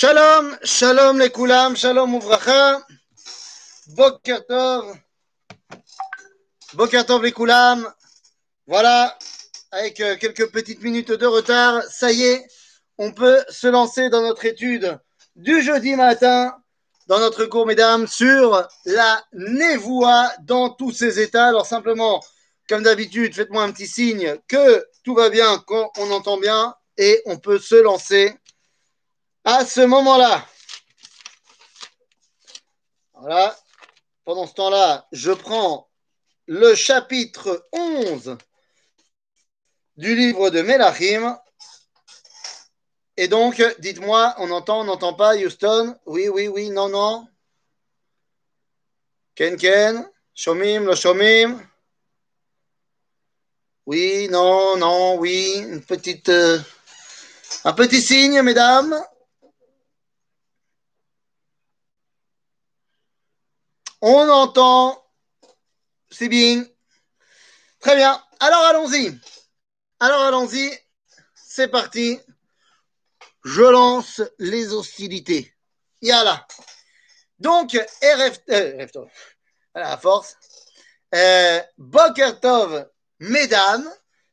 Shalom, shalom les koulam, shalom ouvracha, boker tov, boker tov les koulam. Voilà, avec euh, quelques petites minutes de retard, ça y est, on peut se lancer dans notre étude du jeudi matin, dans notre cours, mesdames, sur la névoie dans tous ses états. Alors simplement, comme d'habitude, faites-moi un petit signe que tout va bien, qu'on entend bien, et on peut se lancer à ce moment-là. Voilà. Pendant ce temps-là, je prends le chapitre 11 du livre de Melachim. Et donc, dites-moi, on entend, on n'entend pas, Houston? Oui, oui, oui, non, non. Ken, Ken Shomim, le Shomim Oui, non, non, oui. Euh, un petit signe, mesdames. On entend. C'est bien. Très bien. Alors allons-y. Alors allons-y. C'est parti. Je lance les hostilités. Yala. Donc, RF, euh, à force. Euh, Bokertov, mesdames,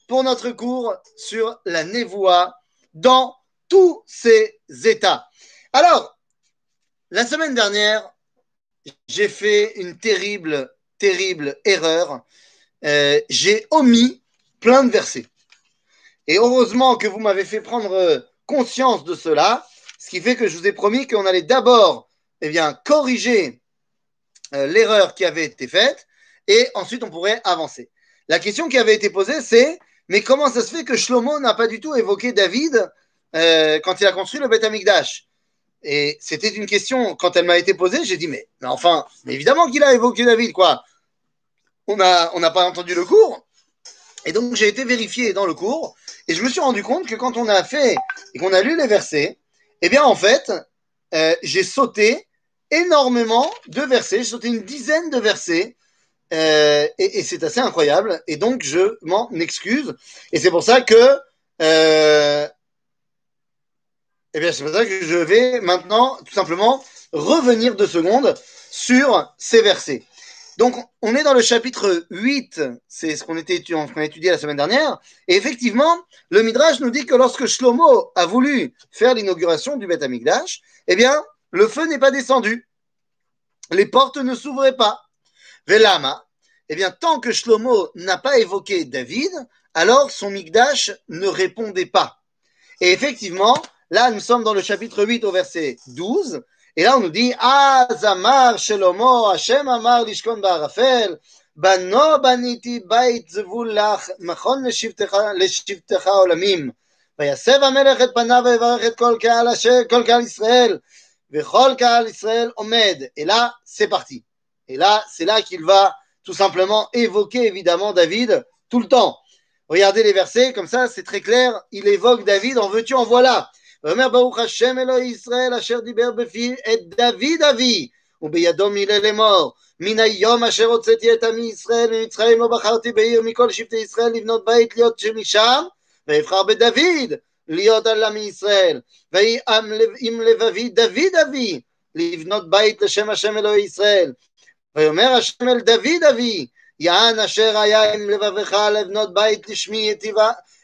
pour notre cours sur la névoie dans tous ses états. Alors, la semaine dernière, j'ai fait une terrible, terrible erreur. Euh, j'ai omis plein de versets. Et heureusement que vous m'avez fait prendre conscience de cela, ce qui fait que je vous ai promis qu'on allait d'abord eh bien, corriger euh, l'erreur qui avait été faite et ensuite on pourrait avancer. La question qui avait été posée, c'est mais comment ça se fait que Shlomo n'a pas du tout évoqué David euh, quand il a construit le Beth Amikdash? Et c'était une question, quand elle m'a été posée, j'ai dit, mais, mais enfin, mais évidemment qu'il a évoqué David, quoi. On n'a on pas entendu le cours. Et donc, j'ai été vérifié dans le cours, et je me suis rendu compte que quand on a fait et qu'on a lu les versets, eh bien, en fait, euh, j'ai sauté énormément de versets, j'ai sauté une dizaine de versets, euh, et, et c'est assez incroyable, et donc je m'en excuse. Et c'est pour ça que euh, eh bien, c'est pour ça que je vais maintenant, tout simplement, revenir deux secondes sur ces versets. Donc, on est dans le chapitre 8, c'est ce qu'on était, a étudié la semaine dernière, et effectivement, le Midrash nous dit que lorsque Shlomo a voulu faire l'inauguration du Beth Amikdash, eh bien, le feu n'est pas descendu. Les portes ne s'ouvraient pas. Velama, eh bien, tant que Shlomo n'a pas évoqué David, alors son Mikdash ne répondait pas. Et effectivement, Là, nous sommes dans le chapitre 8 au verset 12. Et là, on nous dit, Ah, Zamar, Shelomo, Hashem Amar, Lishkon Barafel, Bano baniti bait zvulach, machon לשבטך עולמים. ויסב המלך את פניו ויברך את כל קהל, כל קהל ישראל, וכל קהל ישראל עומד. Et là, c'est parti. Et là, c'est là qu'il va tout simplement évoquer évidemment David tout le temps. Regardez les versets, comme ça, c'est très clair. Il évoque David, en veux-tu, en voilà. ואומר ברוך השם אלוהי ישראל אשר דיבר בפי את דוד אבי ובידו מילה לאמור מן היום אשר הוצאתי את עמי ישראל ממצרים לא בחרתי בעיר מכל שבטי ישראל לבנות בית להיות שמשם ואבחר בדוד להיות על עמי ישראל. ויהי עם לבבי דוד אבי לבנות בית לשם השם אלוהי ישראל. ויאמר השם אל דוד אבי יען אשר היה עם לבבך לבנות בית לשמי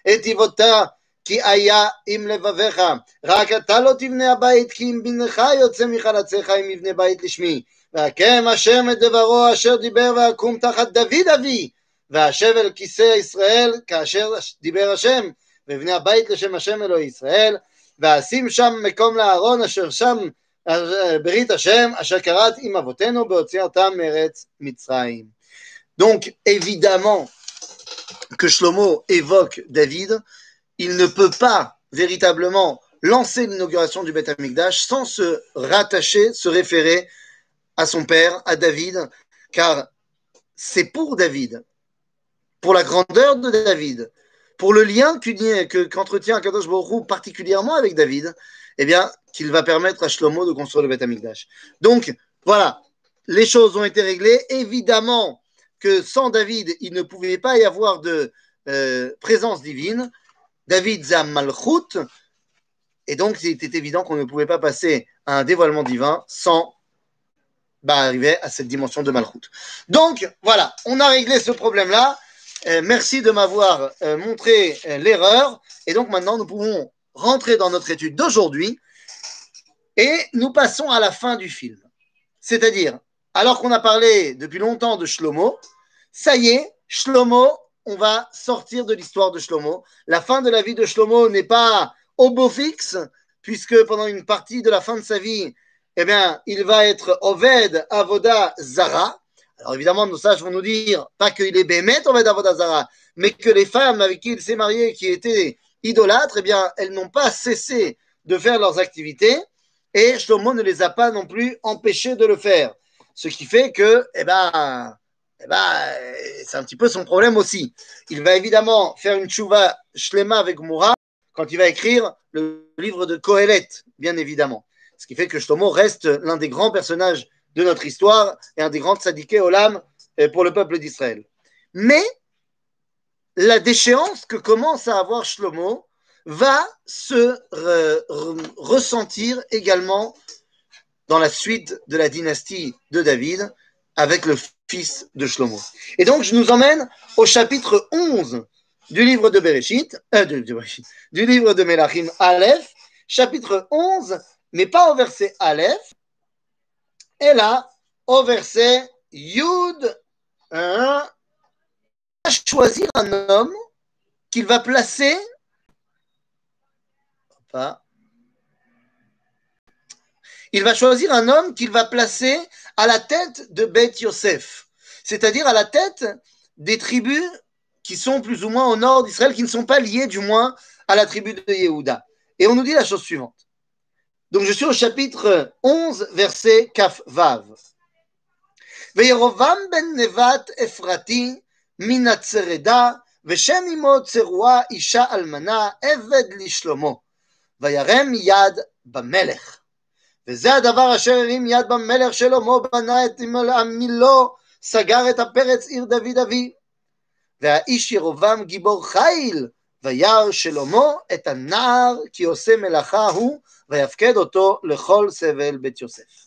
את אבותה כי היה עם לבביך, רק אתה לא תבנה הבית, כי אם בנך יוצא מחלציך אם יבנה בית לשמי. והקם השם את דברו אשר דיבר ואקום תחת דוד אבי, ואשב אל כיסא ישראל כאשר דיבר השם, ואבנה הבית לשם השם אלוהי ישראל, ואשים שם מקום לאהרון אשר שם ברית השם, אשר קראת עם אבותינו בהוציא אותם מארץ מצרים. Donc évidemment que Shlomo évoque David, il ne peut pas véritablement lancer l'inauguration du Beth Amikdash sans se rattacher, se référer à son père, à David, car c'est pour David, pour la grandeur de David, pour le lien qu'entretient que, Kadosh Baruch particulièrement avec David, eh bien, qu'il va permettre à Shlomo de construire le Beth Amikdash. Donc, voilà, les choses ont été réglées. Évidemment que sans David, il ne pouvait pas y avoir de euh, présence divine. David Zam Malchut, Et donc, il était évident qu'on ne pouvait pas passer à un dévoilement divin sans bah, arriver à cette dimension de Malchut. Donc, voilà, on a réglé ce problème-là. Euh, merci de m'avoir euh, montré euh, l'erreur. Et donc, maintenant, nous pouvons rentrer dans notre étude d'aujourd'hui. Et nous passons à la fin du film. C'est-à-dire, alors qu'on a parlé depuis longtemps de Shlomo, ça y est, Shlomo, on va sortir de l'histoire de Shlomo. La fin de la vie de Shlomo n'est pas au beau fixe, puisque pendant une partie de la fin de sa vie, eh bien, il va être Oved Avoda Zara. Alors évidemment, nos sages vont nous dire, pas qu'il est Bémet Oved Avoda Zara, mais que les femmes avec qui il s'est marié, qui étaient idolâtres, eh bien, elles n'ont pas cessé de faire leurs activités, et Shlomo ne les a pas non plus empêchées de le faire. Ce qui fait que, eh ben, eh ben, c'est un petit peu son problème aussi. Il va évidemment faire une chouva shlema avec Moura quand il va écrire le livre de Kohelet, bien évidemment. Ce qui fait que Shlomo reste l'un des grands personnages de notre histoire et un des grands tzadikés olam euh, pour le peuple d'Israël. Mais la déchéance que commence à avoir Shlomo va se ressentir également dans la suite de la dynastie de David avec le fils de Shlomo. Et donc, je nous emmène au chapitre 11 du livre de Bereshit, euh, du, livre de Melachim Aleph, chapitre 11, mais pas au verset Aleph, et là, au verset Yud, hein, va choisir un homme qu'il va placer, il va choisir un homme qu'il va placer à la tête de Beth Yosef, c'est-à-dire à la tête des tribus qui sont plus ou moins au nord d'Israël, qui ne sont pas liées du moins à la tribu de Yehuda. Et on nous dit la chose suivante. Donc je suis au chapitre 11, verset Kaf Vav. וירובעם ben nevat אפרתי מן הצרדה, ושם אמו צרועה אישה אלמנה, עבד לשלמה, וירם יד במלך. וזה הדבר אשר הרים יד במלך שלמה, בנה את עמילו, סגר את הפרץ עיר דוד אביו. והאיש ירובעם גיבור חיל, וירא שלמה את הנער כי עושה מלאכה הוא, ויפקד אותו לכל סבל בית יוסף.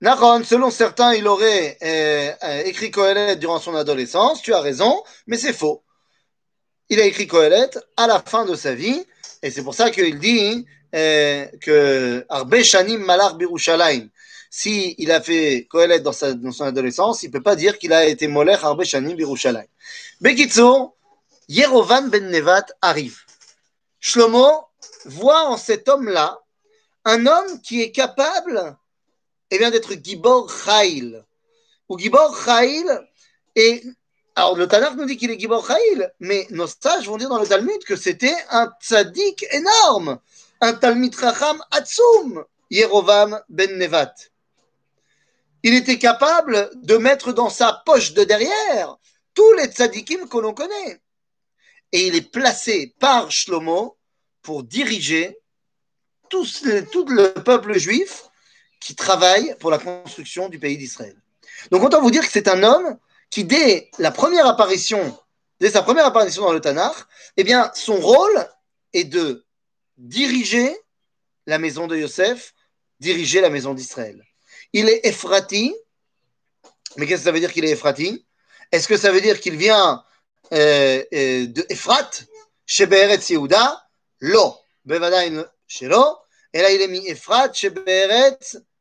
Naron, selon certains, il aurait euh, euh, écrit Kohelet durant son adolescence, tu as raison, mais c'est faux. Il a écrit Kohelet à la fin de sa vie, et c'est pour ça qu'il dit euh, que Arbe Shanim Malach Birushalayim, si il a fait Kohelet dans, dans son adolescence, il ne peut pas dire qu'il a été Molech Arbe Shanim Birushalayim. Bekitso, Yerovan ben Nevat arrive. Shlomo voit en cet homme-là un homme qui est capable eh bien, d'être Gibor Chail. Ou Gibor Chail et alors le Tanakh nous dit qu'il est Gibor Chail, mais nos sages vont dire dans le Talmud que c'était un tzaddik énorme, un Talmud Racham Atsum, Yerovam ben Nevat. Il était capable de mettre dans sa poche de derrière tous les tzaddikim que l'on connaît. Et il est placé par Shlomo pour diriger tout, tout le peuple juif qui travaille pour la construction du pays d'Israël. Donc autant vous dire que c'est un homme qui, dès la première apparition, dès sa première apparition dans le Tanakh, eh bien, son rôle est de diriger la maison de Yosef, diriger la maison d'Israël. Il est Ephrati, mais qu'est-ce que ça veut dire qu'il est Ephrati? Est-ce que ça veut dire qu'il vient euh, euh, de Ephrat, chez Be'eretz Yehuda? Lo, Bevadain Shelo, et là il est mis Ephrat, chez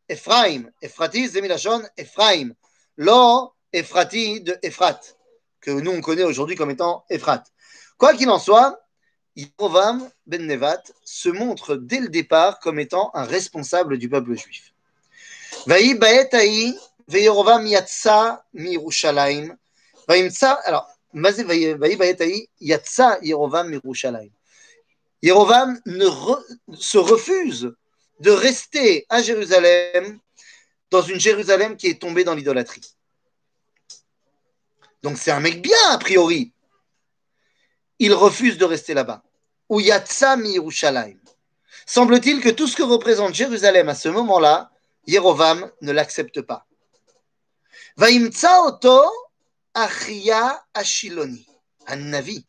Ephraim. Ephrati, c'est Milachon, Ephraim. Lo, Ephrati de Ephrat, que nous on connaît aujourd'hui comme étant Ephrat. Quoi qu'il en soit, Yerovam ben Nevat se montre dès le départ comme étant un responsable du peuple juif. Alors. Yerovam ne se refuse de rester à Jérusalem, dans une Jérusalem qui est tombée dans l'idolâtrie. Donc c'est un mec bien, a priori. Il refuse de rester là-bas. Ou Yatsami Yerushalayim. Semble-t-il que tout ce que représente Jérusalem à ce moment-là, Yerovam ne l'accepte pas. Vaimtsa oto achia ashiloni, un navi.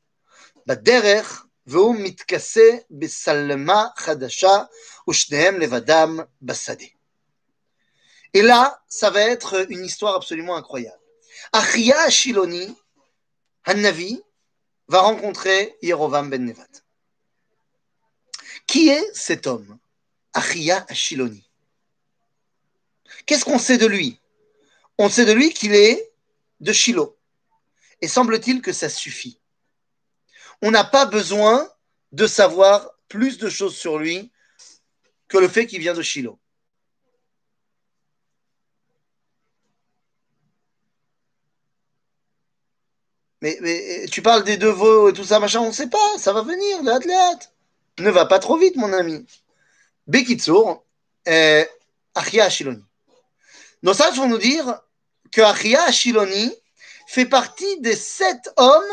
בדרך, והוא מתכסה בשלמה חדשה, ושניהם לבדם בשדה. Et là, ça va être une histoire absolument incroyable. Achia Shiloni, Hannavi, va rencontrer Yerovam ben Nevat. Qui est cet homme Achia Shiloni? Qu'est-ce qu'on sait de lui? On sait de lui qu'il est de Shiloh. Et semble-t-il que ça suffit. On n'a pas besoin de savoir plus de choses sur lui que le fait qu'il vient de Shiloh. Mais, tu parles des deux veaux et tout ça, machin, on ne sait pas, ça va venir, hâte. Ne va pas trop vite, mon ami. Bekitsour, Achia Ashiloni. Nos sages vont nous dire que Achia Ashiloni fait partie des sept hommes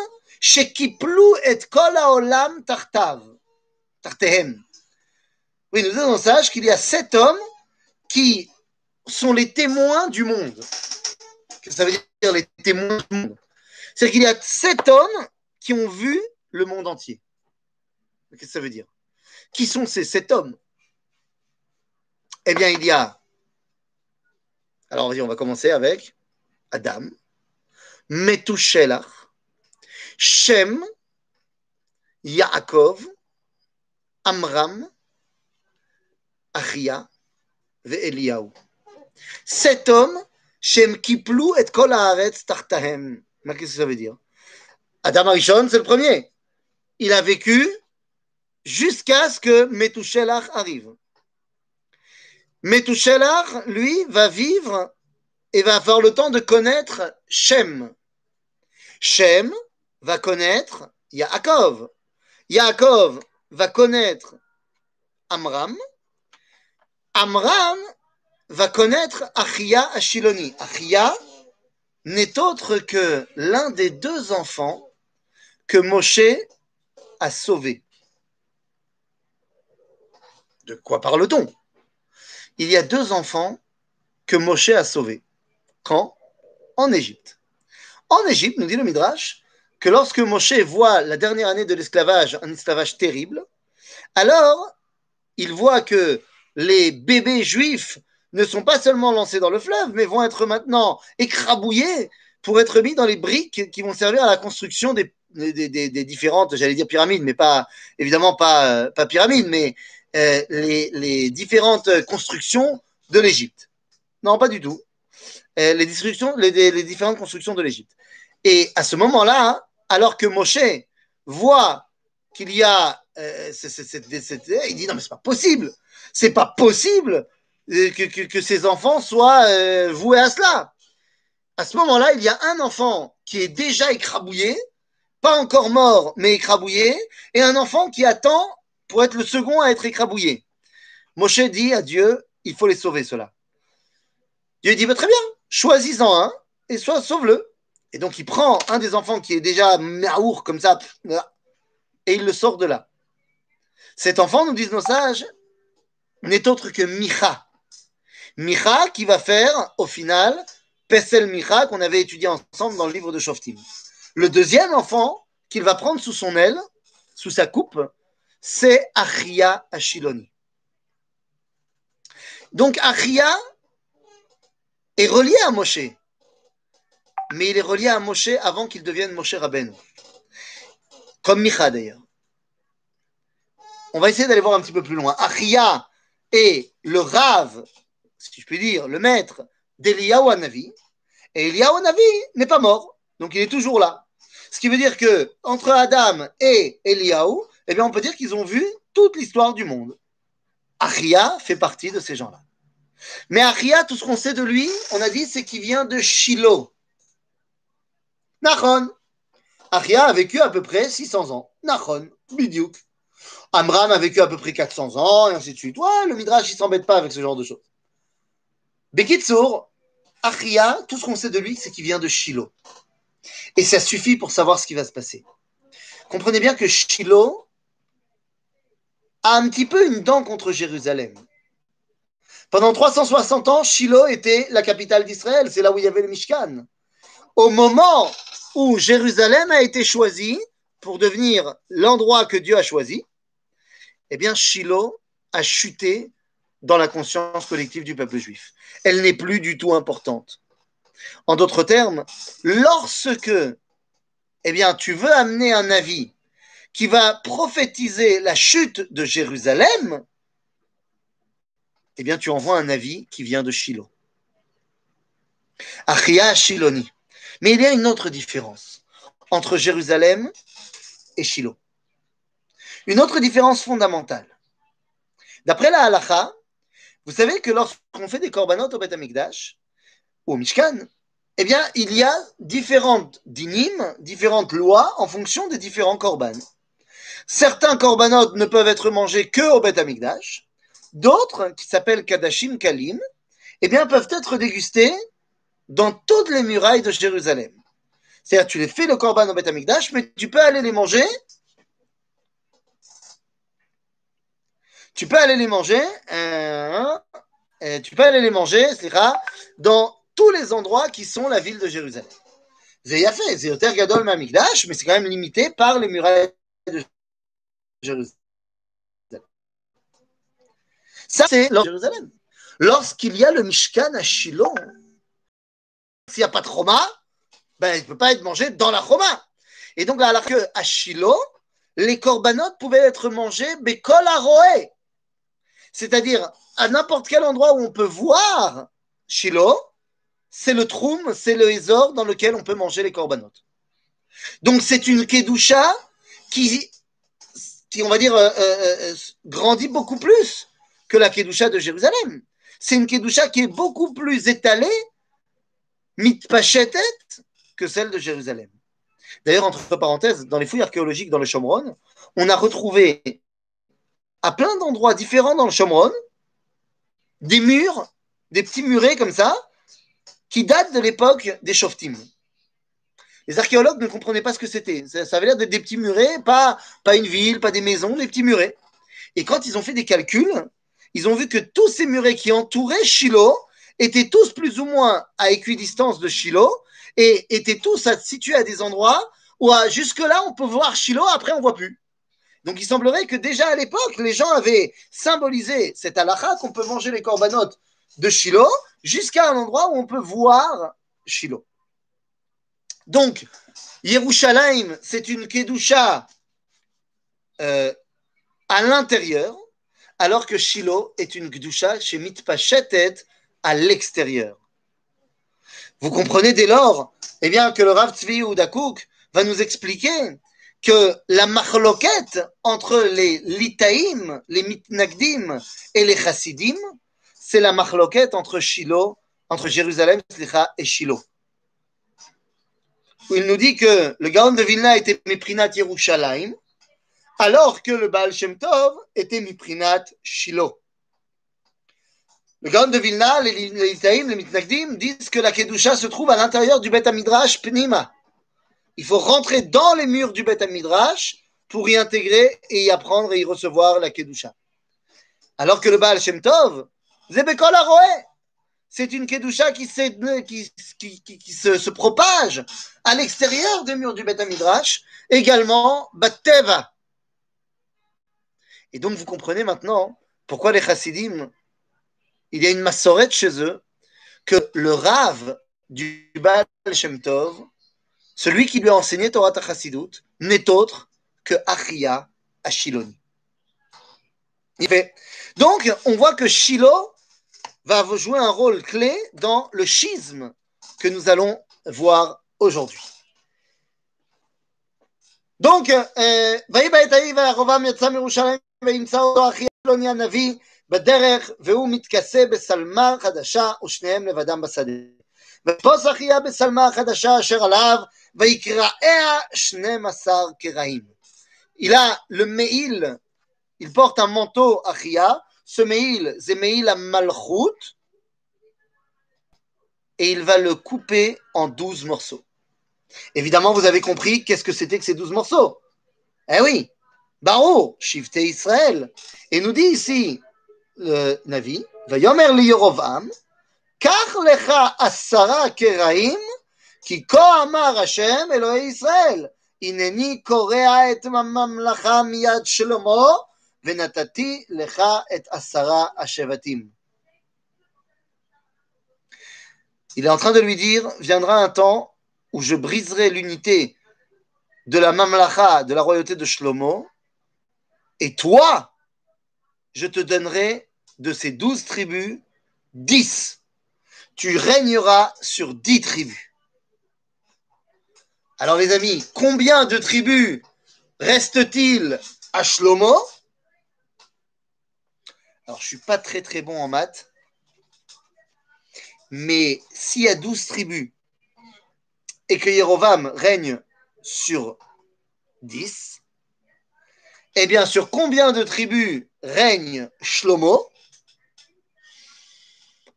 chez Kiplu et Kol Olam Tartav. Tartehem. Oui, nous disent nos sages qu'il y a sept hommes qui sont les témoins du monde. Que ça veut dire les témoins du monde? C'est qu'il y a sept hommes qui ont vu le monde entier. Qu'est-ce que ça veut dire? Qui sont ces sept hommes? Eh bien, il y a. Alors, on va commencer avec Adam, Metushelach, Shem, Yaakov, Amram, Achia et Eliyahu. Sept hommes, Shem Kiplu et Kol Haaretz Tartahem. Qu'est-ce que ça veut dire? Adam Arishon, c'est le premier. Il a vécu jusqu'à ce que Metushelach arrive. Metushelach, lui, va vivre et va avoir le temps de connaître Shem. Shem va connaître Yaakov. Yaakov va connaître Amram. Amram va connaître Achia Ashiloni. Achia, n'est autre que l'un des deux enfants que Moshe a sauvé. De quoi parle-t-on? Il y a deux enfants que Moshe a sauvés. Quand? En Égypte. En Égypte, nous dit le Midrash, que lorsque Moshe voit la dernière année de l'esclavage, un esclavage terrible, alors il voit que les bébés juifs ne sont pas seulement lancés dans le fleuve, mais vont être maintenant écrabouillés pour être mis dans les briques qui vont servir à la construction des, des, différentes, j'allais dire pyramides, mais pas évidemment pas, pas pyramides, mais euh, les, différentes constructions de l'Égypte. Non, pas du tout. Euh, les, les, différentes constructions de l'Égypte. Et à ce moment-là, alors que Moshe voit qu'il y a, euh, il dit non mais c'est pas possible, c'est pas possible que, que, ces enfants soient euh, voués à cela. À ce moment-là, il y a un enfant qui est déjà écrabouillé, pas encore mort, mais écrabouillé, et un enfant qui attend pour être le second à être écrabouillé. Moshe dit à Dieu, il faut les sauver, cela. Dieu dit, bah, très bien, choisis-en un, et soit sauve-le. Et donc il prend un des enfants qui est déjà maour comme ça, et il le sort de là. Cet enfant, nous disent nos sages, n'est autre que Micha. Micha qui va faire au final Pesel Micha qu'on avait étudié ensemble dans le livre de Shoftim. Le deuxième enfant qu'il va prendre sous son aile, sous sa coupe, c'est Achia Ashiloni. Donc Achia est relié à Moshe, mais il est relié à Moshe avant qu'il devienne Moshe Rabben, comme Micha d'ailleurs. On va essayer d'aller voir un petit peu plus loin. Achia est le Rav si je puis dire, le maître d'Eliyahu Hanavi, et Eliyahu Hanavi n'est pas mort, donc il est toujours là. Ce qui veut dire que entre Adam et Eliyahu, eh bien, on peut dire qu'ils ont vu toute l'histoire du monde. Achia fait partie de ces gens-là. Mais Achia, tout ce qu'on sait de lui, on a dit, c'est qu'il vient de Shiloh. Nachon. Achia a vécu à peu près 600 ans. Nachon, Bidiouk. Amram a vécu à peu près 400 ans, et ainsi de suite. Ouais, le Midrash, il s'embête pas avec ce genre de choses. Bekitsour, Achia, tout ce qu'on sait de lui, c'est qu'il vient de Shiloh. Et ça suffit pour savoir ce qui va se passer. Comprenez bien que Shiloh a un petit peu une dent contre Jérusalem. Pendant 360 ans, Shiloh était la capitale d'Israël, c'est là où il y avait le Mishkan. Au moment où Jérusalem a été choisie, pour devenir l'endroit que Dieu a choisi, eh bien, Shiloh a chuté dans la conscience collective du peuple juif. Elle n'est plus du tout importante. En d'autres termes, lorsque eh bien, tu veux amener un avis qui va prophétiser la chute de Jérusalem, eh bien, tu envoies un avis qui vient de Shiloh. Achia Shiloni. Mais il y a une autre différence entre Jérusalem et Shiloh. Une autre différence fondamentale. D'après la halacha, vous savez que lorsqu'on fait des korbanot au Beth Amikdash, ou au Mishkan, eh bien, il y a différentes dinim, différentes lois en fonction des différents korban. Certains korbanot ne peuvent être mangés que au Beth Amikdash, d'autres, qui s'appellent Kadashim Kalim, eh bien, peuvent être dégustés dans toutes les murailles de Jérusalem. C'est-à-dire, tu les fais le korban au Beth Amikdash, mais tu peux aller les manger. Tu peux aller les manger. Euh, tu peux aller les manger, dans tous les endroits qui sont la ville de Jérusalem. C'est fait, c'est Yoter Gadol mais c'est quand même limité par les murailles de Jérusalem. Ça, c'est Jérusalem. Lorsqu'il y a le Mishkan à Shiloh, s'il n'y a pas de Roma, ben, il ne peut pas être mangé dans la Roma. Et donc, alors que à Shiloh, les corbanotes pouvaient être mangés bekol aroé. C'est-à-dire, à n'importe quel endroit où on peut voir Shiloh, c'est le troum, c'est le Ezor dans lequel on peut manger les corbanotes. Donc, c'est une Kedusha qui, on va dire, euh, euh, euh, grandit beaucoup plus que la Kedusha de Jérusalem. C'est une Kedusha qui est beaucoup plus étalée mitpachetet que celle de Jérusalem. D'ailleurs, entre parenthèses, dans les fouilles archéologiques dans le Shomron, on a retrouvé à plein d'endroits différents dans le Shomron des murs, des petits murets comme ça, qui datent de l'époque des Shoftim. Les archéologues ne comprenaient pas ce que c'était. Ça, avait l'air d'être des petits murets, pas, pas une ville, pas des maisons, des petits murets. Et quand ils ont fait des calculs, ils ont vu que tous ces murets qui entouraient Shiloh étaient tous plus ou moins à équidistance de Shiloh et étaient tous situés à des endroits où jusque-là on peut voir Shiloh, après on voit plus. Donc il semblerait que déjà à l'époque, les gens avaient symbolisé cette halakha qu'on peut manger les corbanotes de Shiloh jusqu'à un endroit où on peut voir Shiloh. Donc, Yerushalayim, c'est une kedusha euh, à l'intérieur, alors que Shiloh est une kedusha chez Mitpachetet à l'extérieur. Vous comprenez dès lors eh bien, que le Rav Tzvi Udakouk va nous expliquer que la machloket entre les litaïm, les mitnagdim et les chassidim, c'est la machloket entre Shiloh, entre Jérusalem et Shiloh. Il nous dit que le Gaon de Vilna était Miprinat Yerushalayim, alors que le Baal Shem Tov était Miprinat Shiloh. Le Gaon de Vilna, les Litaïm, les Mitnagdim, disent que la Kedusha se trouve à l'intérieur du Bet Midrash Pnima. Il faut rentrer dans les murs du Bet Midrash pour y intégrer et y apprendre et y recevoir la Kedusha. Alors que le Baal Shem Tov, c'est une Kedusha qui, qui, qui, qui se, propage à l'extérieur des murs du Bet Midrash, également Batteva. Et donc vous comprenez maintenant pourquoi les Chassidim il y a une massorette chez eux que le Rav du Baal Shem Tov, celui qui lui a enseigné Torah Chassidut, n'est autre que Achia Ashiloni. Donc, on voit que Shiloh va jouer un rôle clé dans le schisme que nous allons voir aujourd'hui. Donc, בדרך, והוא מתכסה בשלמה חדשה, ושניהם לבדם בשדה. ופוסח יהיה בשלמה החדשה אשר עליו, il a le meil, il porte un manteau achia, ce meil, c'est meil à malchut, et il va le couper en douze morceaux. Évidemment, vous avez compris qu'est-ce que c'était que ces douze morceaux. Eh oui, Baro, Shifte Israël. Et nous dit ici le Navi, Vayomer li asara keraim, כי כה אמר השם אלוהי ישראל, הנני קורע את הממלכה מיד שלמה, ונתתי לך את עשרה השבטים. Il est en train de lui dire, viendra un temps où je briserai l'unité de la mamlacha, de la royauté de Shlomo, et toi, je te donnerai de ces douze tribus dix. Tu régneras sur dix tribus. Alors les amis, combien de tribus reste-t-il à Shlomo? Alors je suis pas très très bon en maths, mais s'il y a douze tribus et que Yerovam règne sur dix, eh bien sur combien de tribus règne Shlomo?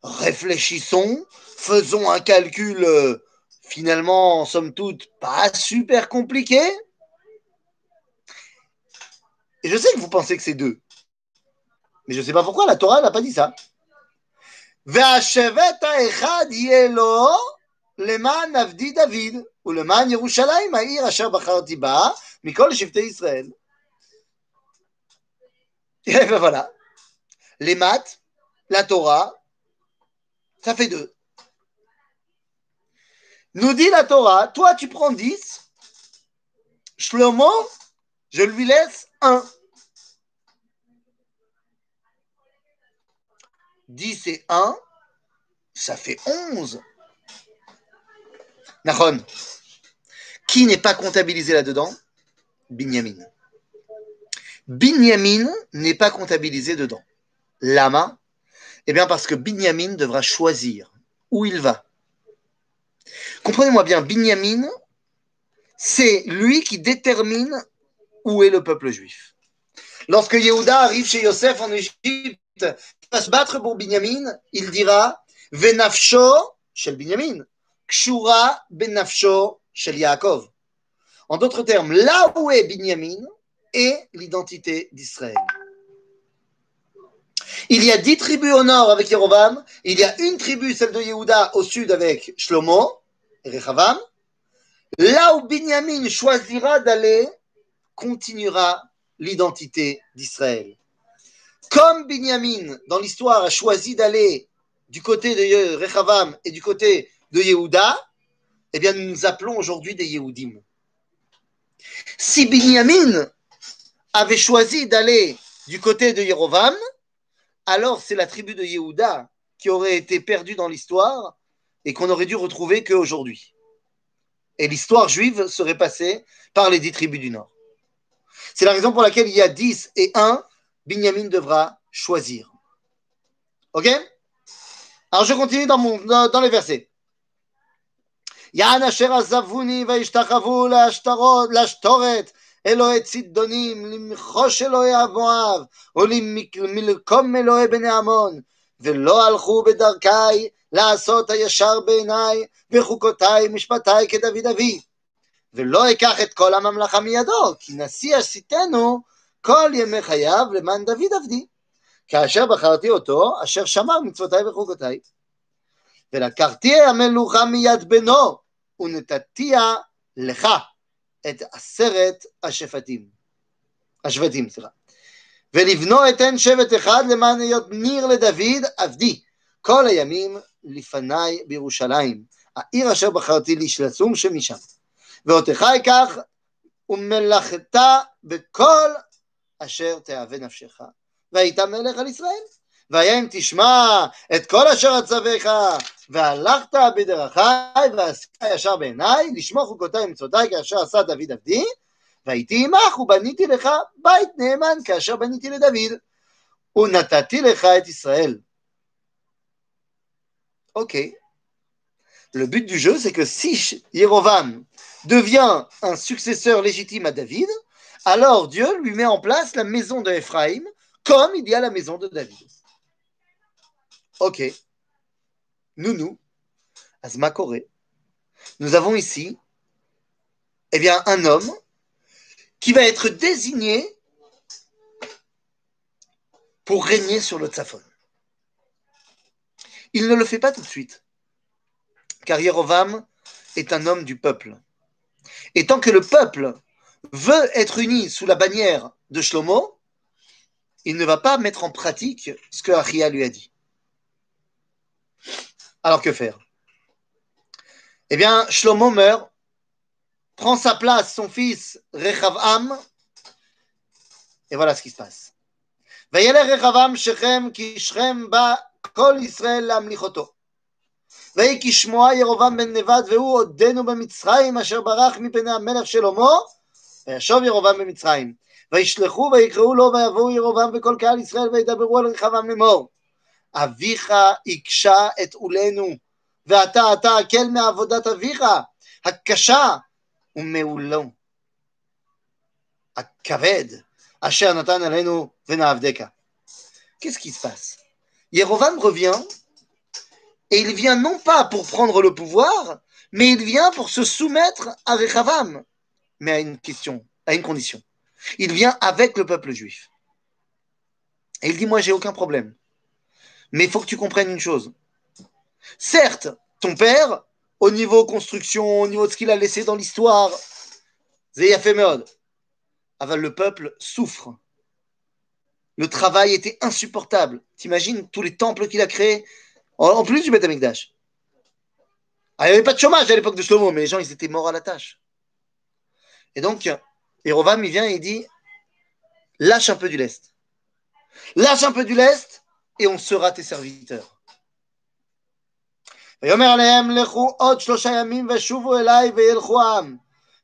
Réfléchissons, faisons un calcul euh, finalement, somme toute, pas super compliqué. Et je sais que vous pensez que c'est deux. Mais je ne sais pas pourquoi la Torah n'a pas dit ça. והשבט האחד יהיה לו למען עבדי דוד ולמען ירושלים העיר אשר בחרתי בה מכל שבטי ישראל. Et ben voilà. Les maths, la Torah, ça fait deux. Nous dit la Torah, toi tu prends 10, Shlomo, je lui laisse 1. 10 et 1, ça fait 11. Nahon, qui n'est pas comptabilisé là-dedans? Binyamin. Binyamin n'est pas comptabilisé dedans. Lama Eh bien parce que Binyamin devra choisir où il va. Comprenez-moi bien, Binyamin, c'est lui qui détermine où est le peuple juif. Lorsque Yehuda arrive chez Yosef en Égypte, il va se battre pour Binyamin, il dira Venafsho shel Binyamin, Kshura benafsho shel Yaakov. En d'autres termes, là où est Binyamin est l'identité d'Israël. Il y a dix tribus au nord avec Yerovam, il y a une tribu, celle de Yehuda, au sud avec Shlomo, Rechavam. Là où Binyamin choisira d'aller, continuera l'identité d'Israël. Comme Binyamin, dans l'histoire, a choisi d'aller du côté de Rechavam et du côté de Yehuda, eh bien, nous nous appelons aujourd'hui des Yehudim. Si Binyamin avait choisi d'aller du côté de Yerovam, alors c'est la tribu de Yehuda qui aurait été perdue dans l'histoire et qu'on aurait dû retrouver qu'aujourd'hui. Et l'histoire juive serait passée par les dix tribus du Nord. C'est la raison pour laquelle il y a dix et un, Binyamin devra choisir. Ok? Alors je continue dans, mon, dans les versets. אלוהי צידונים, למחוש אלוהי מואב, ולמלקום אלוהי בני עמון, ולא הלכו בדרכי לעשות הישר בעיניי, וחוקותיי משפטיי כדוד אבי. ולא אקח את כל הממלכה מידו, כי נשיא עשיתנו כל ימי חייו למען דוד עבדי. כאשר בחרתי אותו, אשר שמר מצוותיי וחוקותיי. ולקחתי המלוכה מיד בנו, ונתתיה לך את עשרת השפטים. השבטים, סליחה. ולבנו אתן שבט אחד למען היות ניר לדוד עבדי כל הימים לפניי בירושלים, העיר אשר בחרתי לי לשום שמשם. ואותך אקח ומלאכתה בכל אשר תאווה נפשך, והיית מלך על ישראל. והיה אם תשמע את כל אשר אצוויך, והלכת בדרכי, ועשית ישר בעיניי, לשמור חוקותיי ומצוותיי כאשר עשה דוד עבדי, והייתי עמך ובניתי לך בית נאמן כאשר בניתי לדוד, ונתתי לך את ישראל. Ok. Le but du jeu, c'est que si Jérovam devient un successeur légitime à David, alors Dieu lui met en place la maison de Ephraïm comme il y a la maison de David. Ok. Nous, Asma Corée, nous avons ici eh un homme qui va être désigné pour régner sur le Tzafon. Il ne le fait pas tout de suite, car Yerovam est un homme du peuple. Et tant que le peuple veut être uni sous la bannière de Shlomo, il ne va pas mettre en pratique ce que Achia lui a dit. Alors que faire Eh bien, Shlomo meurt, prend sa place son fils Rechavam, et voilà ce qui se passe. וילך רחבעם שכם כי שכם בא כל ישראל להמליך אותו. ויהי כשמוע ירבעם בן נבט והוא עודנו במצרים אשר ברח מפני המלך שלמה וישוב ירבעם במצרים. וישלחו ויקראו לו ויבואו ירבעם וכל קהל ישראל וידברו על רחבעם לאמור אביך הקשה את עולנו ואתה אתה הקל מעבודת אביך הקשה ומעולו הכבד אשר נתן עלינו ונעבדך. Qu'est-ce qui se passe Jérovam revient et il vient non pas pour prendre le pouvoir, mais il vient pour se soumettre à Rechavam, mais à une question, à une condition. Il vient avec le peuple juif. Et il dit, moi, j'ai aucun problème. Mais il faut que tu comprennes une chose. Certes, ton père, au niveau construction, au niveau de ce qu'il a laissé dans l'histoire, Zeyafemod, Aval, le peuple souffre. Le travail était insupportable. T'imagines tous les temples qu'il a créés, en plus du Beth Amikdash. Ah, il n'y avait pas de chômage à l'époque de Shlomo, mais les gens, ils étaient morts à la tâche. Et donc, Erovam, il vient et il dit lâche un peu du lest. Lâche un peu du lest et on sera tes serviteurs.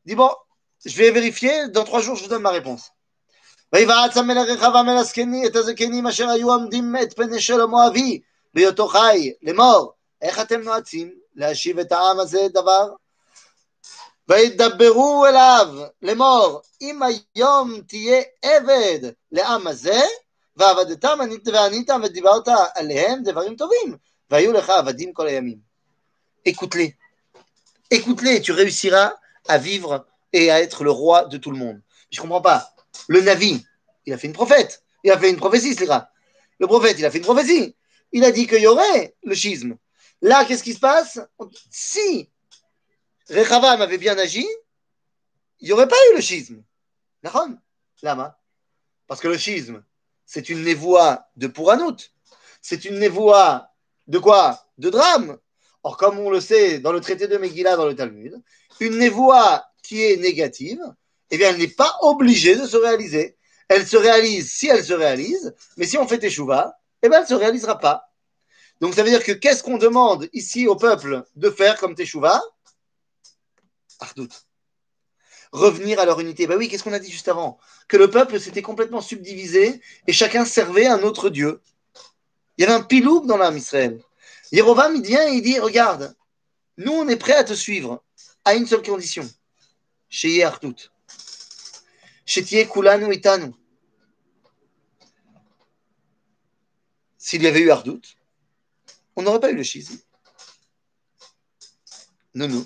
Dit bon, je vais vérifier, dans trois jours, je vous donne ma réponse. ויבעץ המלך רחבעם אל הזקנים, את הזקנים אשר היו עומדים את פני שלמה אבי בהיותו חי, לאמור, איך אתם נועצים להשיב את העם הזה דבר? וידברו אליו לאמור, אם היום תהיה עבד לעם הזה, ועבדתם ועניתם ודיברת עליהם דברים טובים, והיו לך עבדים כל הימים. Écoute-les. Écoute-les, tu réussiras à vivre et à être le roi de tout le monde. Je comprends pas. Le Navi, il a fait une prophète. Il a fait une prophétie, c'est Le prophète, il a fait une prophétie. Il a dit qu'il y aurait le schisme. Là, qu'est-ce qui se passe Si Rechavam avait bien agi, il n'y aurait pas eu le schisme. Lama. Parce que le schisme, c'est une névoie de Pouranout. C'est une névoie de quoi? De drame. Or, comme on le sait dans le traité de Megillah dans le Talmud, une névoie qui est négative, eh elle n'est pas obligée de se réaliser. Elle se réalise si elle se réalise, mais si on fait échouva, eh bien, elle ne se réalisera pas. Donc, ça veut dire que qu'est-ce qu'on demande ici au peuple de faire comme Teshuvah Ardout. Revenir à leur unité. Ben oui, qu'est-ce qu'on a dit juste avant? Que le peuple s'était complètement subdivisé et chacun servait un autre Dieu. Il y avait un piloub dans l'âme Israël. Yerovam, il vient et il dit Regarde, nous, on est prêts à te suivre à une seule condition. Chez Ardout. Chez Kulanu. S'il y avait eu Ardout, on n'aurait pas eu le schisme. Non, non.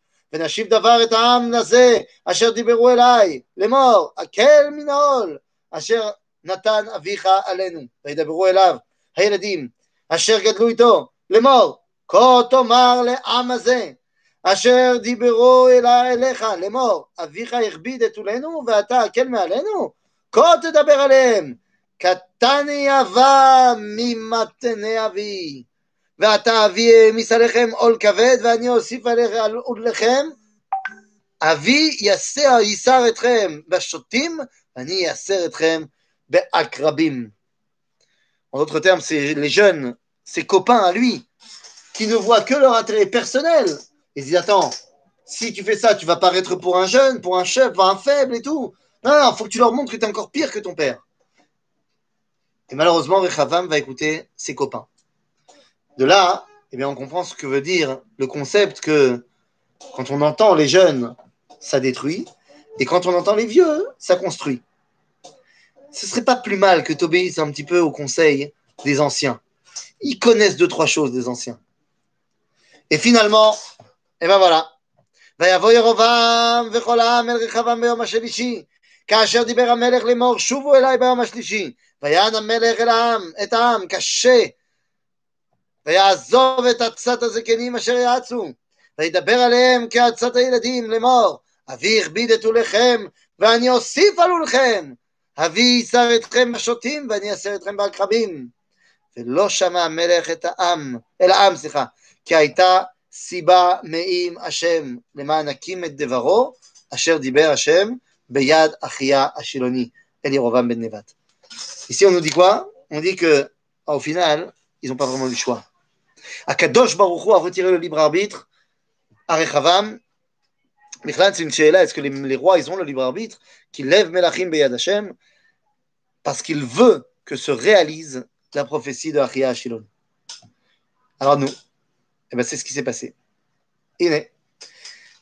ונשיב דבר את העם הזה, אשר דיברו אליי, לאמור, הקל מן העול, אשר נתן אביך עלינו. וידברו אליו הילדים, אשר גדלו איתו, לאמור, כה תאמר לעם הזה, אשר דיברו אליי אליך, לאמור, אביך הכביד את עולנו, ואתה הקל מעלינו? כה תדבר עליהם, קטני אבה ממתני אבי. ואתה אבי העמיס עליכם עול כבד, ואני אוסיף עליכם, אבי יסר, ייסר אתכם בשוטים, ואני אייסר אתכם בעקרבים. En d'autres termes, c'est les jeunes, ses copains à lui, qui ne voient que leur intérêt personnel. Ils disent Attends, si tu fais ça, tu vas paraître pour un jeune, pour un chef, pour un faible et tout. Non, non, il faut que tu leur montres que tu es encore pire que ton père. Et malheureusement, Rechavam va écouter ses copains. De là, eh bien, on comprend ce que veut dire le concept que quand on entend les jeunes, ça détruit, Et quand on entend les vieux, ça construit. Ce serait pas plus mal que tu obéisses un petit peu au conseil des anciens. Ils connaissent deux, trois choses des anciens. Et finalement, et ben voilà. ויבוא ירובעם וכל העם אל רחבעם ביום השלישי, כאשר דיבר המלך לאמור שובו אליי ביום השלישי, ויען המלך אל העם, את העם קשה, ויעזוב את עצת הזקנים אשר יעצו, וידבר עליהם כעצת הילדים לאמור, אבי הכביד את עוליכם, ואני אוסיף על עולכם, אבי ייסר אתכם בשוטים, ואני אסר אתכם בעקרבים. ולא שמע המלך את העם, אל העם, סליחה, כי הייתה סיבה מעם השם למען הקים את דברו, אשר דיבר השם ביד אחיה השילוני, אל ירובעם ben Nevat. Ici, on nous dit quoi On dit que, au final, ils n'ont pas vraiment le choix. Akadosh Baruch Hu a retiré le libre arbitre à Rechavam. Michlal, c'est une chéla. Est-ce que les, les, rois, ils ont le libre arbitre Qu'ils lèvent Melachim Beyad Hashem parce qu'il veut que se réalise la prophétie de Achia Ashilon. Alors nous, eh ben, c'est ce qui s'est passé. Il est.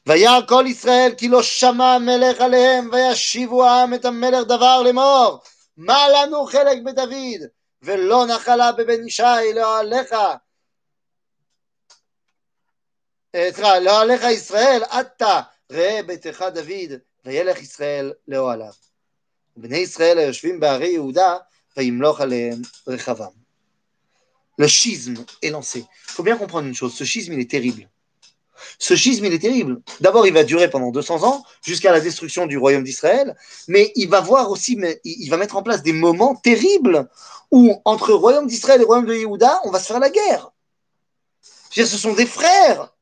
וירא כל ישראל כי לא שמע המלך עליהם וישיבו העם את המלך דבר לאמור מה לנו חלק בדוד ולא נחלה בבן ישי לא עליך סליחה לא עליך ישראל עתה ראה ביתך דוד וילך ישראל לאוהליו בני ישראל היושבים בערי יהודה וימלוך עליהם רחבם le schisme est lancé. Il faut bien comprendre une chose, ce schisme, il est terrible. Ce schisme, il est terrible. D'abord, il va durer pendant 200 ans, jusqu'à la destruction du royaume d'Israël, mais il va voir aussi, mais il va mettre en place des moments terribles où, entre le royaume d'Israël et le royaume de Yehuda, on va se faire la guerre. Je veux dire, ce sont des frères.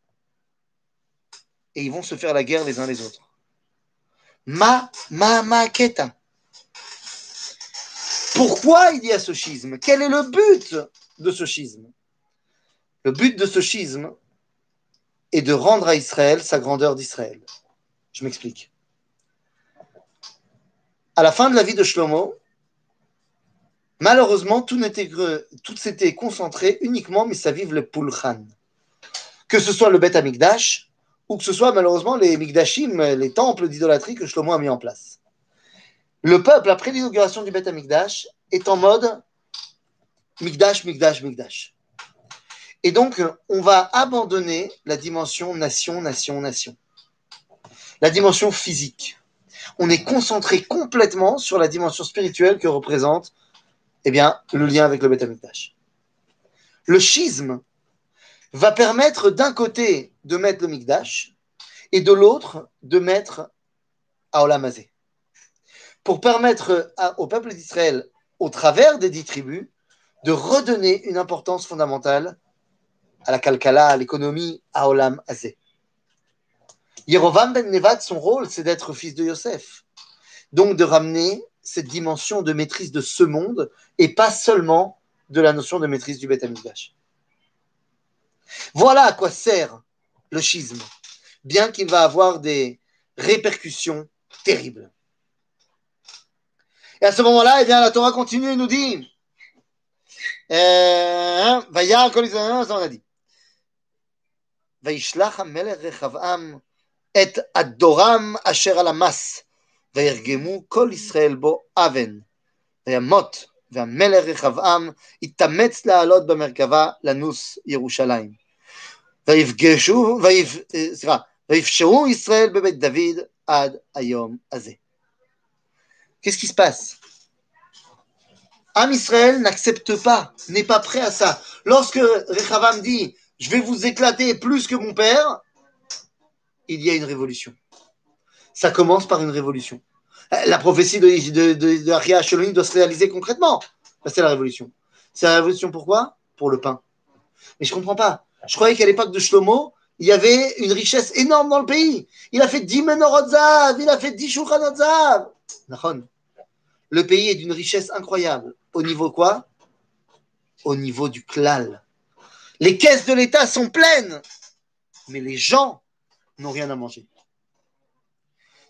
Et ils vont se faire la guerre les uns les autres. Ma, ma, ma, keta. Pourquoi il y a ce schisme? Quel est le but de ce schisme? Le but de ce schisme est de rendre à Israël sa grandeur d'Israël. Je m'explique. À la fin de la vie de Shlomo, malheureusement, tout, que, tout s'était concentré uniquement, mais ça vive le Pulchan. Que ce soit le Bet Amikdash, ou que ce soit malheureusement les Mikdashim, les temples d'idolâtrie que Shlomo a mis en place. Le peuple, après l'inauguration du Bet Amikdash, est en mode Mikdash, Mikdash, Mikdash. Et donc, on va abandonner la dimension nation, nation, nation. La dimension physique. On est concentré complètement sur la dimension spirituelle que représente eh bien, le lien avec le Beth Amikdash. Le schisme va permettre d'un côté de mettre le Mikdash et de l'autre de mettre Aolamazé. Pour permettre au peuple d'Israël, au travers des dix tribus, de redonner une importance fondamentale à la Kalkala, à l'économie, à Olam Azé. Yerovam ben Nevat, son rôle, c'est d'être fils de Yosef. Donc de ramener cette dimension de maîtrise de ce monde et pas seulement de la notion de maîtrise du Beth Amikdash. Voilà à quoi sert le schisme, bien qu'il va avoir des répercussions terribles. Et à ce moment-là, eh bien, la Torah continue et nous dit וירא כל ישראל, ça on a dit. וישלח המלך רחבעם את אדורם אשר על המס, וירגמו כל ישראל בו אבן, וימות, והמלך רחבעם התאמץ לעלות במרכבה לנוס ירושלים. ויפגשו, ויפ, סליחה, ויפשרו ישראל בבית דוד עד היום הזה. Qu'est-ce qui se passe Am Israël n'accepte pas, n'est pas prêt à ça. Lorsque Rechavam dit Je vais vous éclater plus que mon père, il y a une révolution. Ça commence par une révolution. La prophétie de, de, de, doit se réaliser concrètement. C'est la révolution. C'est la révolution pourquoi? Pour le pain. Mais je ne comprends pas. Je croyais qu'à l'époque de Shlomo, il y avait une richesse énorme dans le pays. Il a fait 10 menorotzav, il a fait 10 shulchanotzav. Le pays est d'une richesse incroyable. Au niveau quoi? Au niveau du klal. Les caisses de l'État sont pleines, mais les gens n'ont rien à manger.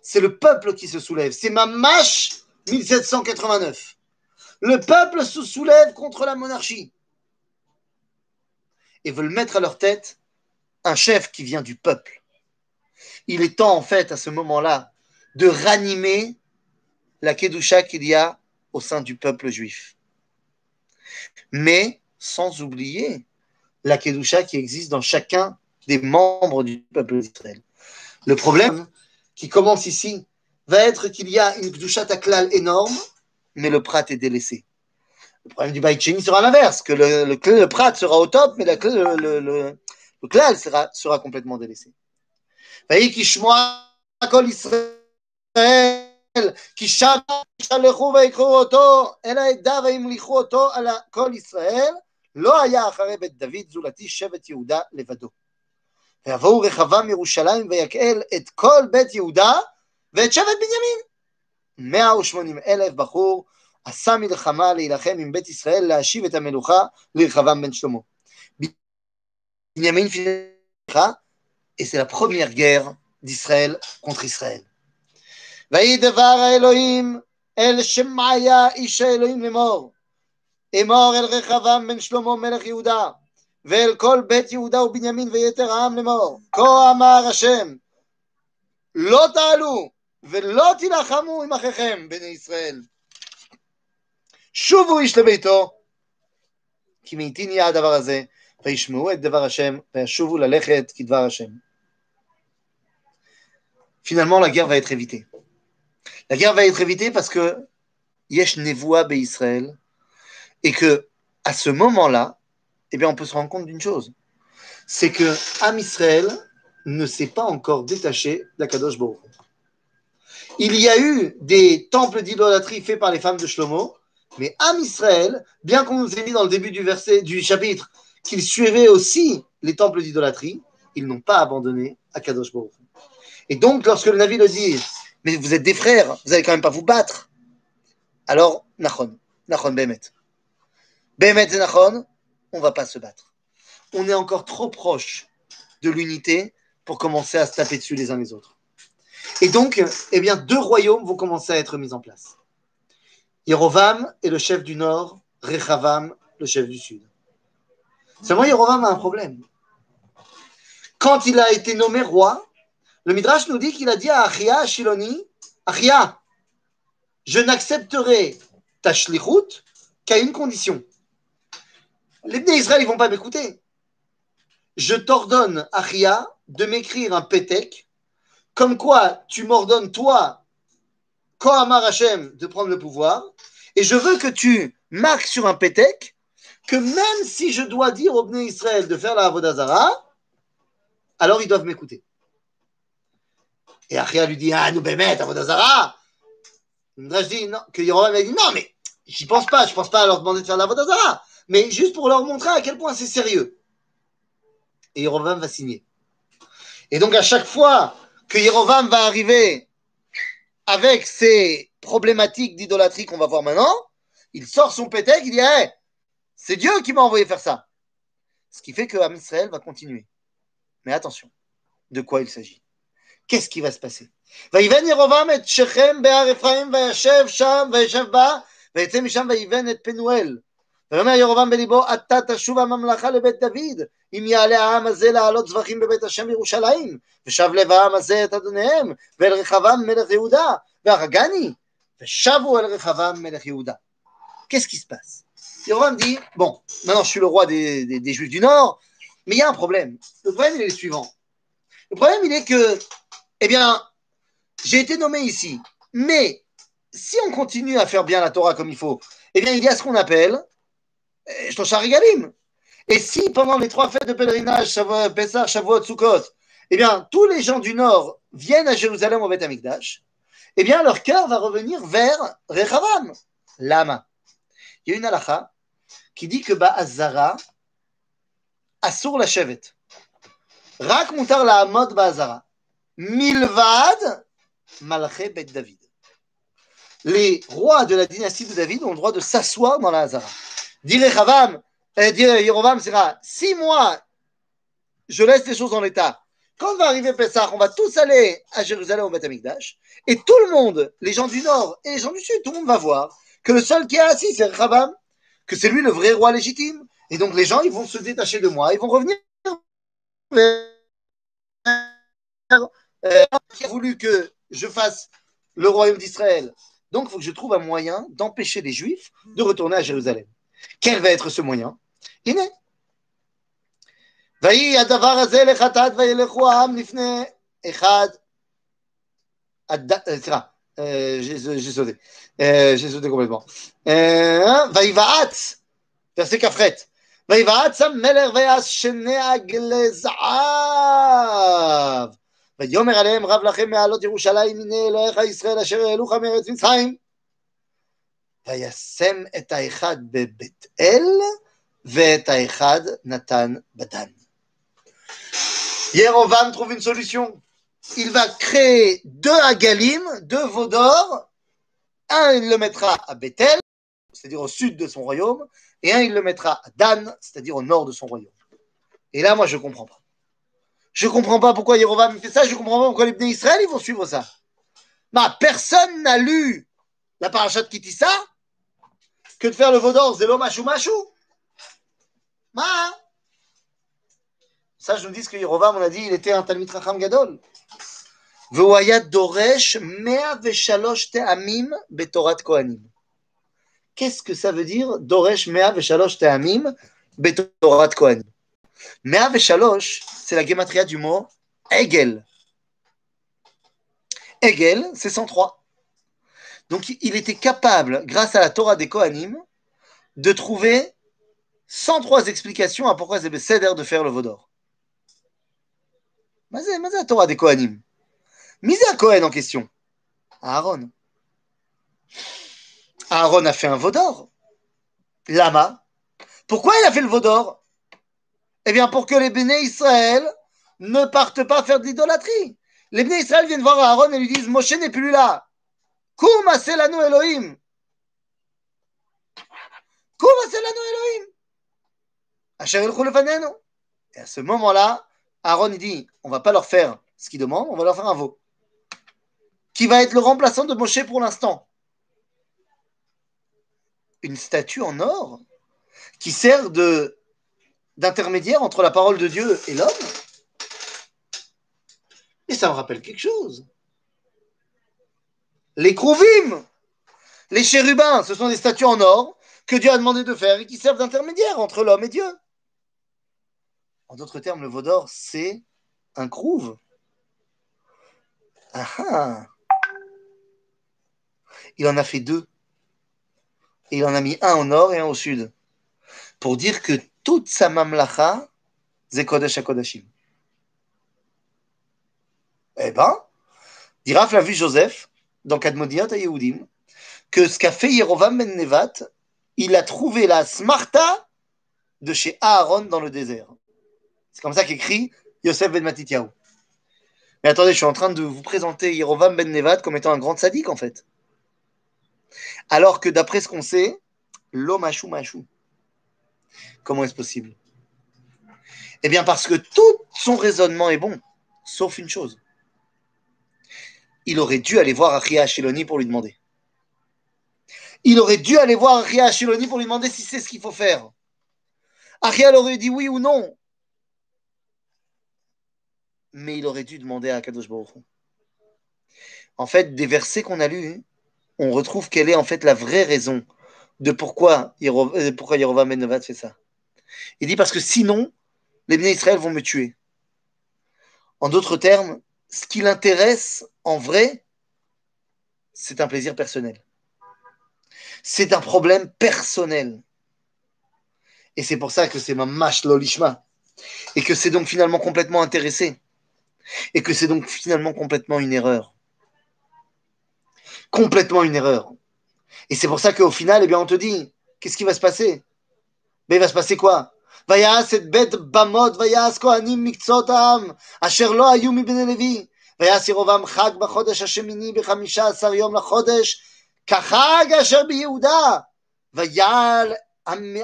C'est le peuple qui se soulève. C'est ma mâche 1789. Le peuple se soulève contre la monarchie et veulent mettre à leur tête un chef qui vient du peuple. Il est temps, en fait, à ce moment-là, de ranimer la Kedusha qu'il y a au sein du peuple juif. Mais sans oublier la Kedusha qui existe dans chacun des membres du peuple d'Israël. Le problème qui commence ici va être qu'il y a une Kedusha taklal énorme, mais le prat est délaissé. Le problème du Baït sera l'inverse, que le, le, le, prat sera au top, mais la, le, le, le, le klal sera, sera complètement délaissé. ויהי כשמוע כל ישראל, כי שם שלחו ויקחו אותו אל העדה והמליכו אותו על כל ישראל, לא היה אחרי בית דוד זולתי שבט יהודה לבדו. ויבואו רחבם ירושלים ויקהל את כל בית יהודה ואת שבט בנימין. 180 אלף בחור עשה מלחמה להילחם עם בית ישראל להשיב את המלוכה לרחבם בן שלמה. בנימין פילחה la première guerre d'Israël contre Israël. ויהי דבר האלוהים אל שמעיה איש האלוהים לאמור, אמור אל רחבעם בן שלמה מלך יהודה, ואל כל בית יהודה ובנימין ויתר העם לאמור, כה אמר השם, לא תעלו ולא תילחמו עם אחיכם בני ישראל. שובו איש לביתו, כי מאיתין יהיה הדבר הזה, וישמעו את דבר השם, וישובו ללכת כדבר השם. finalement la guerre va être évitée. La guerre va être évitée parce que Yesh et que à ce moment-là, eh bien, on peut se rendre compte d'une chose, c'est que Am Israël ne s'est pas encore détaché d'Akadosh Baruch. Il y a eu des temples d'idolâtrie faits par les femmes de Shlomo, mais Am Israël, bien qu'on nous ait dit dans le début du verset du chapitre qu'ils suivaient aussi les temples d'idolâtrie, ils n'ont pas abandonné Akadosh Baruch. Et donc, lorsque le Navi le dit, mais vous êtes des frères, vous n'allez quand même pas vous battre. Alors, Nachon, Nachon Behemet. Behemet et Nachon, on ne va pas se battre. On est encore trop proche de l'unité pour commencer à se taper dessus les uns les autres. Et donc, eh deux royaumes vont commencer à être mis en place. Yerovam est le chef du nord, Rechavam le chef du sud. Seulement, Yerovam a un problème. Quand il a été nommé roi, le Midrash nous dit qu'il a dit à Achia, Shiloni, Achia, je n'accepterai ta shlichut qu'à une condition. Les Bnei Israël, ils vont pas m'écouter. Je t'ordonne, Achia, de m'écrire un pétek, comme quoi tu m'ordonnes, toi, Kohamar Hashem, de prendre le pouvoir, et je veux que tu marques sur un pétek que même si je dois dire aux Bnei Israël de faire la Avodazara, alors ils doivent m'écouter. Et Achia lui dit Ah, nous bémet, Avodazara Midrash dit non, que a dit Non, mais j'y pense pas, je pense pas à leur demander de faire l'Avodazara, mais juste pour leur montrer à quel point c'est sérieux. Et Yerovam va signer. Et donc à chaque fois que Yerovam va arriver avec ses problématiques d'idolâtrie qu'on va voir maintenant, il sort son pétec, il dit hey, c'est Dieu qui m'a envoyé faire ça. Ce qui fait que Israël va continuer. Mais attention, de quoi il s'agit? Qu'est-ce qui va se passer? Et ירובעם את שכם בהר אפרים וישב שם וישב בה ויצא משם ויבן את פנואל. ויאמר ירובעם בליבו עתה תשוב הממלכה לבית דוד אם יעלה העם הזה לעלות זבחים בבית השם בירושלים ושב לב העם הזה את אדוניהם ואל רחבעם מלך יהודה והרגני ושבו אל רחבעם מלך יהודה. Qu'est-ce qui se passe Yoram dit Bon, maintenant je suis le roi des, des, des Juifs du Nord, mais il y a un problème. Le problème, il est le suivant. Le problème, il est que eh bien, j'ai été nommé ici. Mais si on continue à faire bien la Torah comme il faut, eh bien, il y a ce qu'on appelle Regalim. Et si pendant les trois fêtes de pèlerinage, Shavuot, Sukkot, eh bien, tous les gens du Nord viennent à Jérusalem au Beth Amikdash, eh bien, leur cœur va revenir vers Rechavam, Lama. Il y a une halakha qui dit que Ba'azara, Asur la Shevet. Rak mutar la Amod Ba'azara. Milvad Malché Bet David. Les rois de la dynastie de David ont le droit de s'asseoir dans la Hazara. Dire Chavam, euh, dire Yerovam, six mois, je laisse les choses en l'état. Quand va arriver Pessah, on va tous aller à Jérusalem au Beth Amikdash, et tout le monde, les gens du nord et les gens du sud, tout le monde va voir que le seul qui est assis, c'est Chavam, que c'est lui le vrai roi légitime. Et donc les gens, ils vont se détacher de moi, ils vont revenir euh, qui a voulu que je fasse le royaume d'Israël. Donc, il faut que je trouve un moyen d'empêcher les Juifs de retourner à Jérusalem. Quel va être ce moyen הדבר הזה לחטאת וילכו העם לפני אחד, סליחה, j'ai sauté, j'ai sauté complètement. ויבעץ, verset כ"ח, ויבעץ המלך ויעש שני עגלי. ויאמר עליהם רב לכם מעלות ירושלים הנה אלוהיך ישראל אשר העלוך מארץ מצרים. וישם את האחד בבית אל ואת האחד נתן בדן. Yerovam trouve une solution. Il va créer deux Agalim, deux veaux d'or. Un, il le mettra à Bethel, c'est-à-dire au sud de son royaume, et un, il le mettra à Dan, c'est-à-dire au nord de son royaume. Et là, moi, je ne comprends pas. Je ne comprends pas pourquoi Yerovam fait ça, je ne comprends pas pourquoi les Bnei Israël, ils vont suivre ça. Bah, personne n'a lu la parachat de Kitissa que de faire le veau d'or, Zélo Machou Machou. Bah, ça, je nous dis que Yerovam, on a dit, il était un Talmid Racham Gadol. והוא doresh mea 103 te'amim betorat kohanim. Qu'est-ce que ça veut dire Doresh mea 103 te'amim betorat kohanim 103, c'est la gematria du mot Egel. Egel, c'est 103. Donc il était capable, grâce à la Torah des Kohanim, de trouver 103 explications à pourquoi c'est Besséder de faire le Vaudor. Mais c'est la Torah des Kohanim. Mise à Cohen en question. Aaron. Aaron a fait un Vaudor. Lama. Pourquoi il a fait le Vaudor Eh bien, pour que les béné Israël ne partent pas faire de l'idolâtrie. Les béné Israël viennent voir Aaron et lui disent Moshe n'est plus là. Koum aselanu Elohim. Koum aselanu Elohim. Asher Et à ce moment-là, Aaron dit on va pas leur faire ce qu'ils demandent, on va leur faire un veau. Qui va être le remplaçant de Moshe pour l'instant? Une statue en or qui sert d'intermédiaire entre la parole de Dieu et l'homme? Et ça me rappelle quelque chose. Les Krouvim, les chérubins, ce sont des statues en or que Dieu a demandé de faire et qui servent d'intermédiaire entre l'homme et Dieu. En d'autres termes, le Vaudor, c'est un crouve. Ah, ah Il en a fait deux. Et il en a mis un au nord et un au sud. Pour dire que toute sa mamlacha, c'est Kodesh. Eh ben, dira l'a vu Joseph, dans Kadmodiot à Yehudim, que ce qu'a fait Yerovam Ben Nevat, il a trouvé la smarta de chez Aaron dans le désert. C'est comme ça qu'écrit Yosef Ben Matityahu. Mais attendez, je suis en train de vous présenter Yerovam Ben Nevat comme étant un grand sadique en fait. Alors que d'après ce qu'on sait, l'omachou machou. Comment est-ce possible? Eh bien parce que tout son raisonnement est bon, sauf une chose. Il aurait dû aller voir Achia Ashiloni pour lui demander. Il aurait dû aller voir Achia Ashiloni pour lui demander si c'est ce qu'il faut faire. Achia aurait dit oui ou non mais il aurait dû demander à Kadosh Baruch En fait, des versets qu'on a lus, on retrouve quelle est en fait la vraie raison de pourquoi, euh, pourquoi Ben fait ça. Il dit parce que sinon, les bénis Israël vont me tuer. En d'autres termes, ce qui l'intéresse en vrai, c'est un plaisir personnel. C'est un problème personnel. Et c'est pour ça que c'est ma mâche lolishma. Et que c'est donc finalement complètement intéressé et que c'est donc finalement complètement une erreur. Complètement une erreur. Et c'est pour ça qu'au final, eh bien, on te dit, qu'est-ce qui va se passer? Mais il va se passer quoi? ויעש את בית במות ויעש כהנים מקצות העם אשר לא היו מבני לוי. ויעש ירובעם חג בחודש השמיני בחמישה עשר יום לחודש כחג אשר ביהודה. ויעל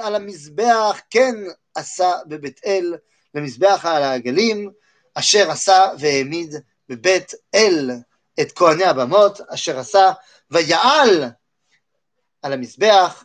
על המזבח כן עשה בבית אל למזבח על העגלים אשר עשה והעמיד בבית אל את כהני הבמות, אשר עשה. ויעל על המזבח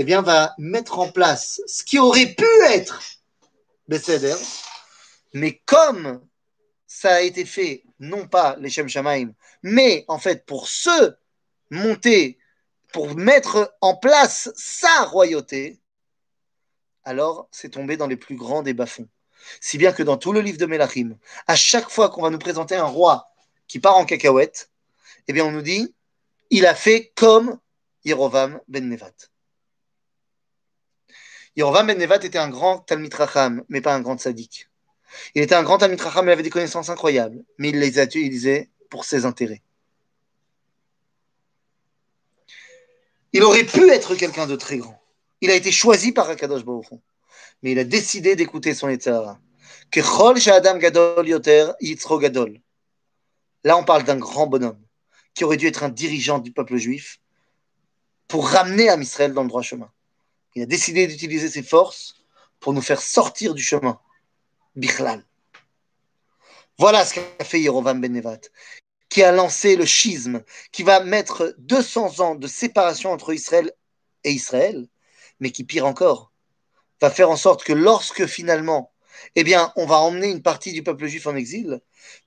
eh bien, va mettre en place ce qui aurait pu être Besséder, mais comme ça a été fait, non pas les Shem Shamaim, mais en fait pour se monter, pour mettre en place sa royauté, alors c'est tombé dans les plus grands des bas-fonds. Si bien que dans tout le livre de Melachim, à chaque fois qu'on va nous présenter un roi qui part en cacahuète, eh bien on nous dit, il a fait comme Yerovam ben Nevat. Yerovam ben Nevat était un grand Talmid Racham, mais pas un grand sadique. Il était un grand Talmid Racham, il avait des connaissances incroyables, mais il les a utilisées pour ses intérêts. Il aurait pu être quelqu'un de très grand. Il a été choisi par Akadosh Baruch mais il a décidé d'écouter son gadol. Là, on parle d'un grand bonhomme qui aurait dû être un dirigeant du peuple juif pour ramener Am Israël dans le droit chemin. Il a décidé d'utiliser ses forces pour nous faire sortir du chemin. Bichlal. Voilà ce qu'a fait Yerovam Ben Nevat, qui a lancé le schisme, qui va mettre 200 ans de séparation entre Israël et Israël, mais qui, pire encore, va faire en sorte que lorsque finalement, eh bien, on va emmener une partie du peuple juif en exil,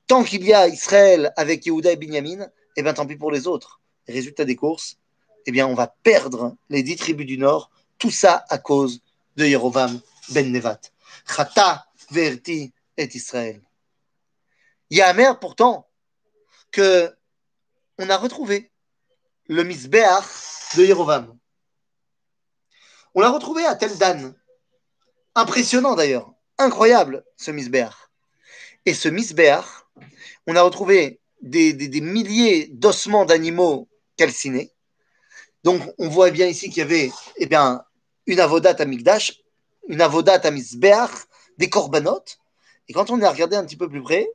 tant qu'il y a Israël avec Yehuda et Binyamin, eh bien, tant pis pour les autres. Résultat des courses, eh bien, on va perdre les dix tribus du Nord, tout ça à cause de Yerovam ben Nevat. Chata verti et Israël. Il y a amer pourtant que on a retrouvé le misbeach de Yerovam. On l'a retrouvé à Tel Dan, Impressionnant d'ailleurs, incroyable ce Misbeach. Et ce Misbeach, on a retrouvé des, milliers d'ossements d'animaux calcinés. Donc on voit bien ici qu'il y avait eh bien, une avodat à Migdash, une avodat à Misbeach, des corbanotes. Et quand on a regardé un petit peu plus près,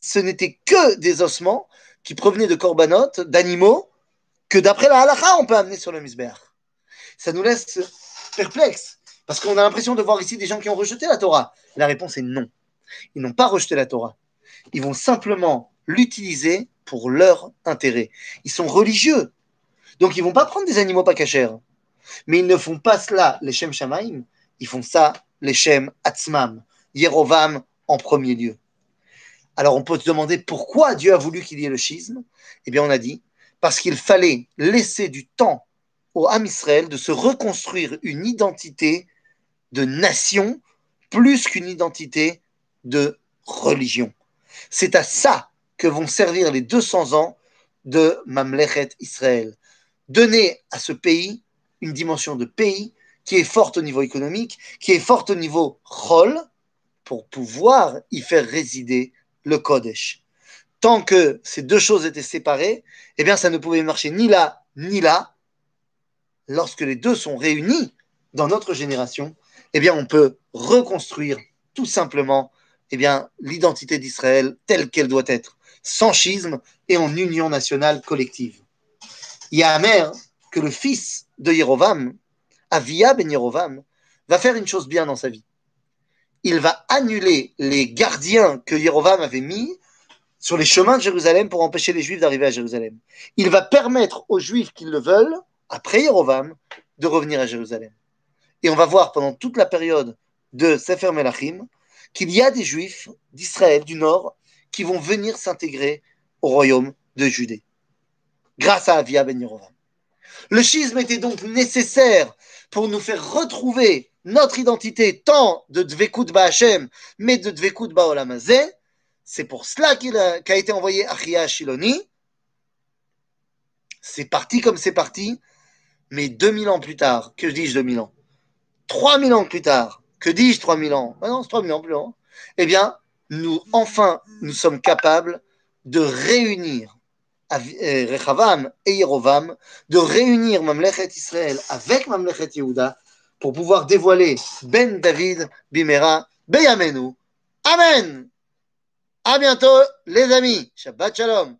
ce n'était que des ossements qui provenaient de corbanotes, d'animaux, que d'après la halakha, on peut amener sur le Misbeach. Ça nous laisse perplexes. Parce qu'on a l'impression de voir ici des gens qui ont rejeté la Torah. La réponse est non. Ils n'ont pas rejeté la Torah. Ils vont simplement l'utiliser pour leur intérêt. Ils sont religieux. Donc ils vont pas prendre des animaux pas cachers. Mais ils ne font pas cela les Shem Shamaim. Ils font ça les Shem Atzmam. Yerovam en premier lieu. Alors on peut se demander pourquoi Dieu a voulu qu'il y ait le schisme. Eh bien on a dit parce qu'il fallait laisser du temps au Ham Israël de se reconstruire une identité de nation plus qu'une identité de religion. C'est à ça que vont servir les 200 ans de Mamlechet Israël. Donner à ce pays une dimension de pays qui est forte au niveau économique, qui est forte au niveau Chol, pour pouvoir y faire résider le Kodesh. Tant que ces deux choses étaient séparées, eh bien, ça ne pouvait marcher ni là, ni là. Lorsque les deux sont réunis dans notre génération, eh on peut reconstruire tout simplement eh l'identité d'Israël telle qu'elle doit être, sans schisme et en union nationale collective. Il y a mère que le fils de Yerovam, Avia ben Yerovam, va faire une chose bien dans sa vie. Il va annuler les gardiens que Yerovam avait mis sur les chemins de Jérusalem pour empêcher les Juifs d'arriver à Jérusalem. Il va permettre aux Juifs qui le veulent, après Yerovam, de revenir à Jérusalem. Et on va voir pendant toute la période de Sefer Melachim qu'il y a des Juifs d'Israël du Nord qui vont venir s'intégrer au royaume de Judée, grâce à Avia ben. Le schisme était donc nécessaire pour nous faire retrouver notre identité tant de Dvekut Ba'Hashem, mais de Dvekut Ba'olamazé. C'est pour cela qu'a été envoyé Achia Shiloni. C'est parti comme c'est parti, mais 2000 ans plus tard, que dis-je 2000 ans? 3000 ans plus tard, que dis-je 3000 ans? Ah Non, c'est 3000 ans plus. Eh bien, nous, enfin, nous sommes capables de réunir Rechavam et Yerovam, de réunir Mamlechet Israël avec Mamlechet Yehuda pour pouvoir dévoiler Ben David Bimera Beyamenu. Amen. À bientôt, les amis. Shabbat Shalom.